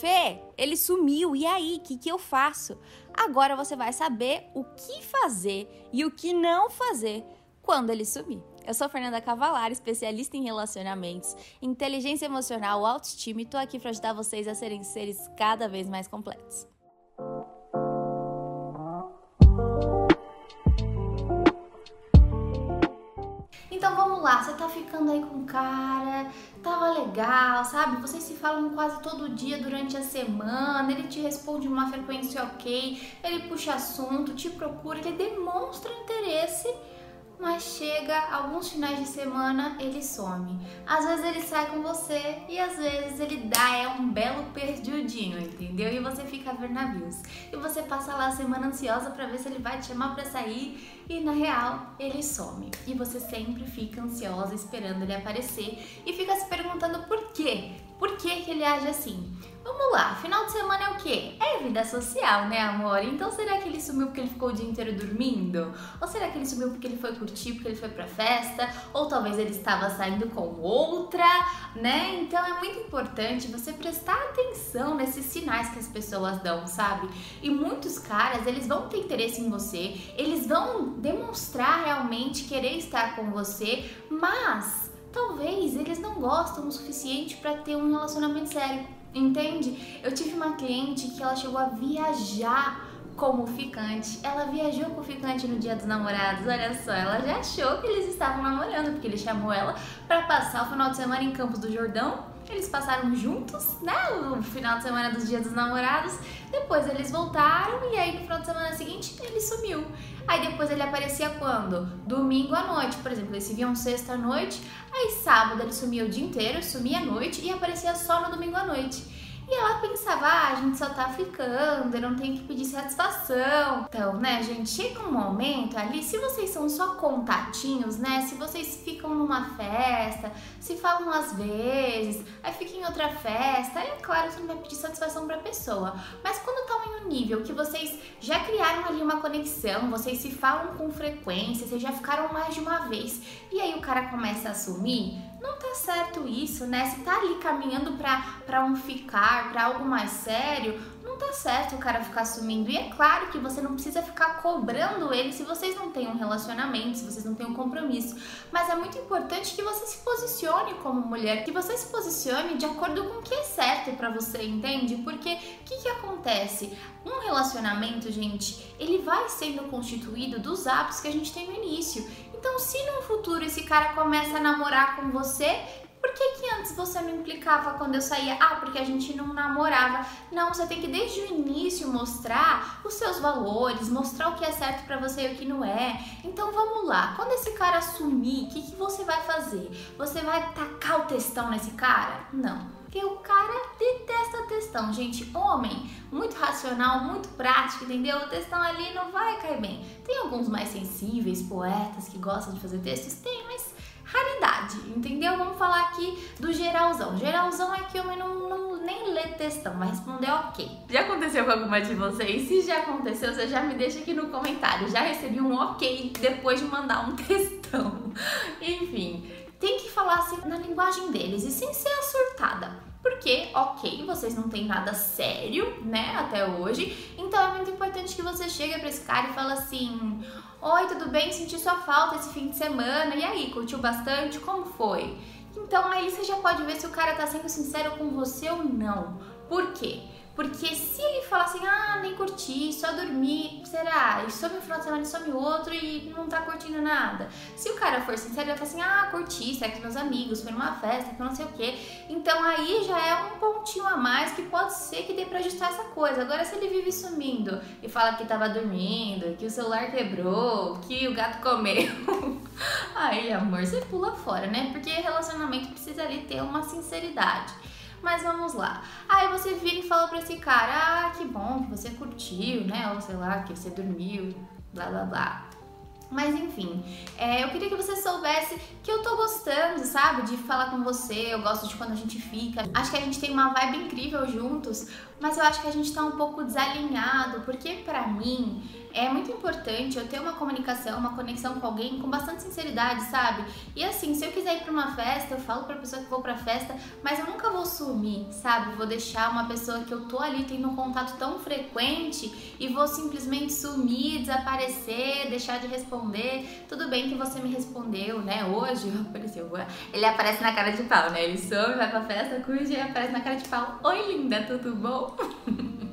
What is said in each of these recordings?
Fê, ele sumiu, e aí, o que, que eu faço? Agora você vai saber o que fazer e o que não fazer quando ele sumir. Eu sou Fernanda Cavalar, especialista em relacionamentos, inteligência emocional, autoestima e tô aqui para ajudar vocês a serem seres cada vez mais completos. Ficando aí com cara, tava legal, sabe? Vocês se falam quase todo dia durante a semana, ele te responde uma frequência ok, ele puxa assunto, te procura, ele demonstra interesse mas chega alguns finais de semana ele some. Às vezes ele sai com você e às vezes ele dá é um belo perdidinho, entendeu? E você fica a ver navios. E você passa lá a semana ansiosa para ver se ele vai te chamar para sair e na real ele some. E você sempre fica ansiosa esperando ele aparecer e fica se perguntando por quê? Por que, que ele age assim? Vamos lá, final de semana é o quê? É vida social, né, amor? Então será que ele sumiu porque ele ficou o dia inteiro dormindo? Ou será que ele sumiu porque ele foi curtir, porque ele foi pra festa? Ou talvez ele estava saindo com outra, né? Então é muito importante você prestar atenção nesses sinais que as pessoas dão, sabe? E muitos caras, eles vão ter interesse em você, eles vão demonstrar realmente querer estar com você, mas talvez eles não gostam o suficiente para ter um relacionamento sério. Entende? Eu tive uma cliente que ela chegou a viajar como ficante. Ela viajou com o ficante no dia dos namorados. Olha só, ela já achou que eles estavam namorando, porque ele chamou ela para passar o final de semana em Campos do Jordão. Eles passaram juntos, né? O final de semana dos dias dos namorados. Depois eles voltaram e aí no final de semana seguinte ele sumiu. Aí depois ele aparecia quando? Domingo à noite, por exemplo. Eles se viam sexta à noite. Aí sábado ele sumia o dia inteiro, sumia à noite e aparecia só no domingo à noite. E ela pensava, ah, a gente só tá ficando, eu não tenho que pedir satisfação. Então, né, gente, chega um momento ali, se vocês são só contatinhos, né, se vocês ficam numa festa, se falam às vezes, aí fica em outra festa, é claro você não vai pedir satisfação pra pessoa. Mas quando estão em um nível que vocês já criaram ali uma conexão, vocês se falam com frequência, vocês já ficaram mais de uma vez, e aí o cara começa a assumir, não tá certo isso, né? Se tá ali caminhando para um ficar, para algo mais sério, não tá certo o cara ficar sumindo. E é claro que você não precisa ficar cobrando ele se vocês não têm um relacionamento, se vocês não têm um compromisso. Mas é muito importante que você se posicione como mulher, que você se posicione de acordo com o que é certo para você, entende? Porque o que, que acontece? Um relacionamento, gente, ele vai sendo constituído dos hábitos que a gente tem no início. Então, se no futuro esse cara começa a namorar com você, por que, que antes você não implicava quando eu saía? Ah, porque a gente não namorava. Não, você tem que desde o início mostrar os seus valores, mostrar o que é certo para você e o que não é. Então vamos lá. Quando esse cara sumir, o que, que você vai fazer? Você vai tacar o textão nesse cara? Não. Porque o cara detesta textão, gente. Homem, muito racional, muito prático, entendeu? O textão ali não vai cair bem. Tem alguns mais sensíveis, poetas que gostam de fazer textos? Tem, mas raridade, entendeu? Vamos falar aqui do geralzão. Geralzão é que homem não, não nem lê textão, vai responder ok. Já aconteceu com alguma de vocês? Se já aconteceu, você já me deixa aqui no comentário. Já recebi um ok depois de mandar um textão. Enfim, tem que falar assim na linguagem deles e sem ser surtada. Porque, ok, vocês não têm nada sério, né, até hoje. Então é muito importante que você chegue para esse cara e fale assim: Oi, tudo bem? Senti sua falta esse fim de semana. E aí, curtiu bastante? Como foi? Então aí você já pode ver se o cara tá sendo sincero com você ou não. Por quê? Porque se ele falar assim, ah, nem curti, só dormi, será? E some um final de semana e some outro e não tá curtindo nada. Se o cara for sincero, ele vai falar assim, ah, curti, saí com meus amigos, foi numa festa, que não sei o quê. Então aí já é um pontinho a mais que pode ser que dê pra ajustar essa coisa. Agora, se ele vive sumindo e fala que tava dormindo, que o celular quebrou, que o gato comeu, aí, amor, você pula fora, né? Porque relacionamento precisa ali ter uma sinceridade. Mas vamos lá. Aí você vira e fala pra esse cara: Ah, que bom que você curtiu, né? Ou sei lá, que você dormiu, blá blá blá. Mas enfim, é, eu queria que você soubesse que eu tô gostando, sabe? De falar com você, eu gosto de quando a gente fica. Acho que a gente tem uma vibe incrível juntos, mas eu acho que a gente tá um pouco desalinhado, porque para mim é muito importante eu ter uma comunicação, uma conexão com alguém com bastante sinceridade, sabe? E assim, se eu quiser ir pra uma festa, eu falo pra pessoa que vou pra festa, mas eu nunca vou sumir, sabe? Vou deixar uma pessoa que eu tô ali tendo um contato tão frequente e vou simplesmente sumir, desaparecer, deixar de responder. Tudo bem que você me respondeu, né? Hoje apareceu. Ele aparece na cara de pau, né? Ele some, vai pra festa, curte e aparece na cara de pau. Oi, linda, tudo bom?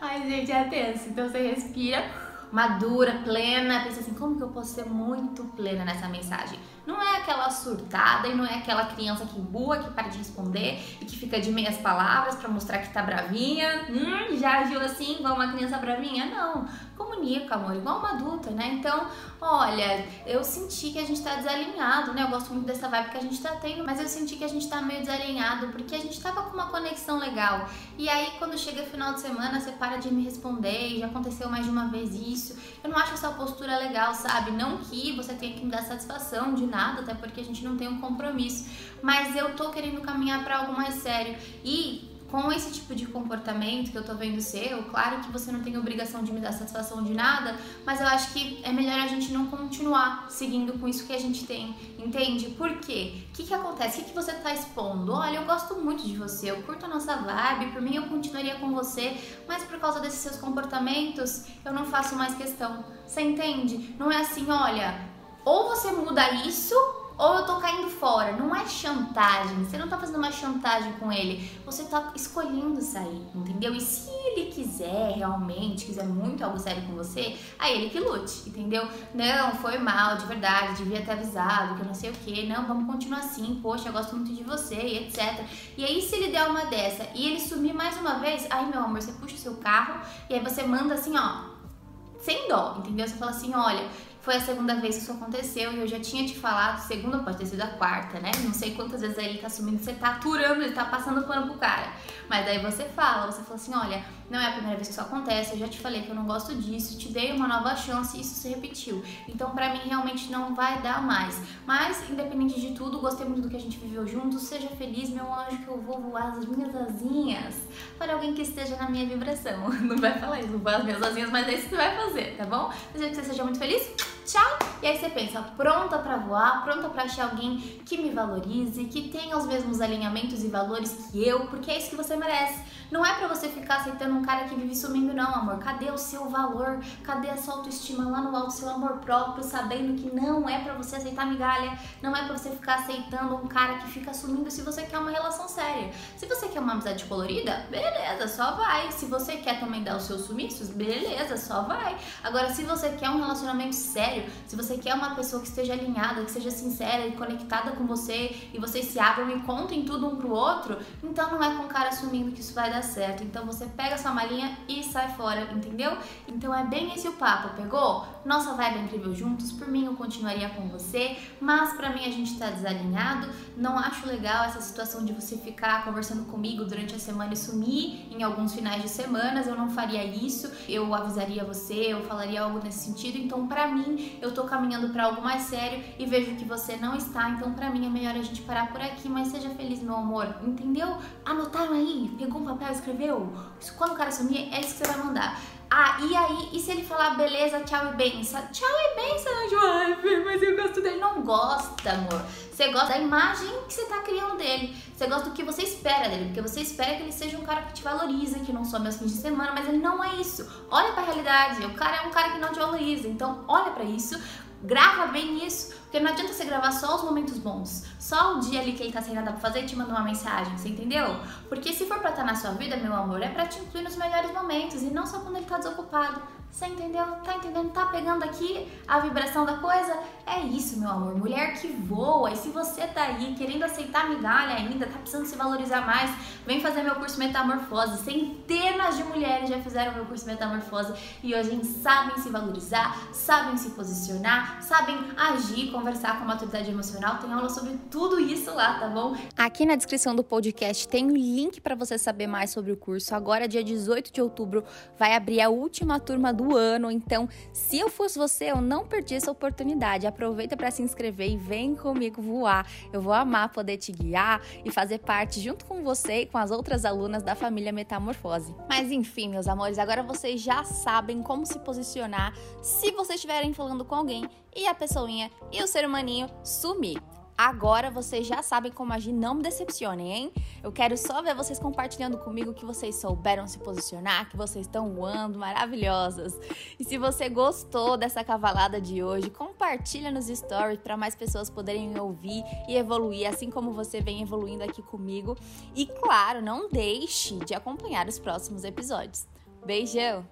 Ai, gente, é tenso. Então você respira, madura, plena, pensa assim, como que eu posso ser muito plena nessa mensagem? Não é aquela surtada e não é aquela criança que boa, que para de responder e que fica de meias palavras para mostrar que tá bravinha. Hum, já agiu assim igual uma criança bravinha? Não. Comunica, amor, igual uma adulta, né? Então, olha, eu senti que a gente tá desalinhado, né? Eu gosto muito dessa vibe que a gente tá tendo, mas eu senti que a gente tá meio desalinhado porque a gente tava com uma conexão legal. E aí, quando chega final de semana, você para de me responder e já aconteceu mais de uma vez isso. Eu não acho essa postura legal, sabe? Não que você tenha que me dar satisfação de nada, até porque a gente não tem um compromisso. Mas eu tô querendo caminhar para algo mais sério. E com esse tipo de comportamento que eu tô vendo seu, claro que você não tem obrigação de me dar satisfação de nada, mas eu acho que é melhor a gente não continuar seguindo com isso que a gente tem, entende? Por quê? O que, que acontece? O que, que você tá expondo? Olha, eu gosto muito de você, eu curto a nossa vibe, por mim eu continuaria com você, mas por causa desses seus comportamentos, eu não faço mais questão. Você entende? Não é assim, olha, ou você muda isso ou eu tô caindo fora. Não é chantagem. Você não tá fazendo uma chantagem com ele. Você tá escolhendo sair, entendeu? E se ele quiser realmente, quiser muito algo sério com você, aí ele que lute, entendeu? Não, foi mal, de verdade, devia ter avisado, que eu não sei o que. Não, vamos continuar assim. Poxa, eu gosto muito de você e etc. E aí, se ele der uma dessa e ele sumir mais uma vez, aí, meu amor, você puxa o seu carro e aí você manda assim, ó, sem dó, entendeu? Você fala assim, olha, foi a segunda vez que isso aconteceu e eu já tinha te falado, segunda pode ter sido a quarta, né? Não sei quantas vezes aí ele tá assumindo que você tá aturando, ele tá passando pano pro cara. Mas aí você fala, você fala assim, olha, não é a primeira vez que isso acontece, eu já te falei que eu não gosto disso, te dei uma nova chance e isso se repetiu. Então pra mim realmente não vai dar mais. Mas, independente de tudo, gostei muito do que a gente viveu juntos, seja feliz, meu anjo, que eu vou voar as minhas asinhas para alguém que esteja na minha vibração. Não vai falar isso, voar as minhas asinhas, mas é isso que você vai fazer, tá bom? Desejo que você seja muito feliz tchau! E aí você pensa, pronta para voar, pronta para achar alguém que me valorize, que tenha os mesmos alinhamentos e valores que eu, porque é isso que você merece. Não é para você ficar aceitando um cara que vive sumindo, não, amor. Cadê o seu valor? Cadê a sua autoestima lá no alto, seu amor próprio, sabendo que não é para você aceitar migalha, não é para você ficar aceitando um cara que fica sumindo se você quer uma relação séria. Se você quer uma amizade colorida, beleza, só vai. Se você quer também dar os seus sumiços, beleza, só vai. Agora, se você quer um relacionamento sério, se você quer uma pessoa que esteja alinhada, que seja sincera e conectada com você e vocês se abram e contem tudo um pro outro, então não é com o cara sumindo que isso vai dar certo. Então você pega sua malinha e sai fora, entendeu? Então é bem esse o papo, pegou? Nossa vibe é incrível juntos, por mim eu continuaria com você, mas para mim a gente tá desalinhado. Não acho legal essa situação de você ficar conversando comigo durante a semana e sumir em alguns finais de semanas. Eu não faria isso. Eu avisaria você, eu falaria algo nesse sentido. Então, para mim, eu tô caminhando para algo mais sério e vejo que você não está. Então, para mim é melhor a gente parar por aqui, mas seja feliz, meu amor. Entendeu? Anotaram aí? Pegou um papel, escreveu? Quando o cara sumir, é isso que você vai mandar. Ah, e aí, e se ele falar beleza, tchau e benção? Tchau e benção, João, mas eu gosto dele. Não gosta, amor. Você gosta da imagem que você tá criando dele. Você gosta do que você espera dele, porque você espera que ele seja um cara que te valoriza, que não some aos fins de semana, mas ele não é isso. Olha pra realidade, o cara é um cara que não te valoriza. Então, olha para isso, grava bem isso, porque não adianta você gravar só os momentos bons, só o dia ali que ele tá sem nada pra fazer e te manda uma mensagem, você entendeu? Porque se for pra estar tá na sua vida, meu amor, é pra te incluir nos melhores momentos e não só quando ele tá desocupado. Você entendeu? Tá entendendo? Tá pegando aqui a vibração da coisa? É isso, meu amor. Mulher que voa. E se você tá aí querendo aceitar migalha ainda, tá precisando se valorizar mais, vem fazer meu curso Metamorfose. Centenas de mulheres já fizeram meu curso Metamorfose e hoje sabem se valorizar, sabem se posicionar, sabem agir, conversar com maturidade emocional. Tem aula sobre tudo isso lá, tá bom? Aqui na descrição do podcast tem um link para você saber mais sobre o curso. Agora, dia 18 de outubro, vai abrir a última turma do do ano. Então, se eu fosse você, eu não perdi essa oportunidade. Aproveita para se inscrever e vem comigo voar. Eu vou amar poder te guiar e fazer parte junto com você e com as outras alunas da família Metamorfose. Mas enfim, meus amores, agora vocês já sabem como se posicionar se vocês estiverem falando com alguém e a pessoinha e o ser humaninho sumir. Agora vocês já sabem como agir, não me decepcionem, hein? Eu quero só ver vocês compartilhando comigo que vocês souberam se posicionar, que vocês estão voando, maravilhosas. E se você gostou dessa cavalada de hoje, compartilha nos stories para mais pessoas poderem ouvir e evoluir, assim como você vem evoluindo aqui comigo. E claro, não deixe de acompanhar os próximos episódios. Beijão!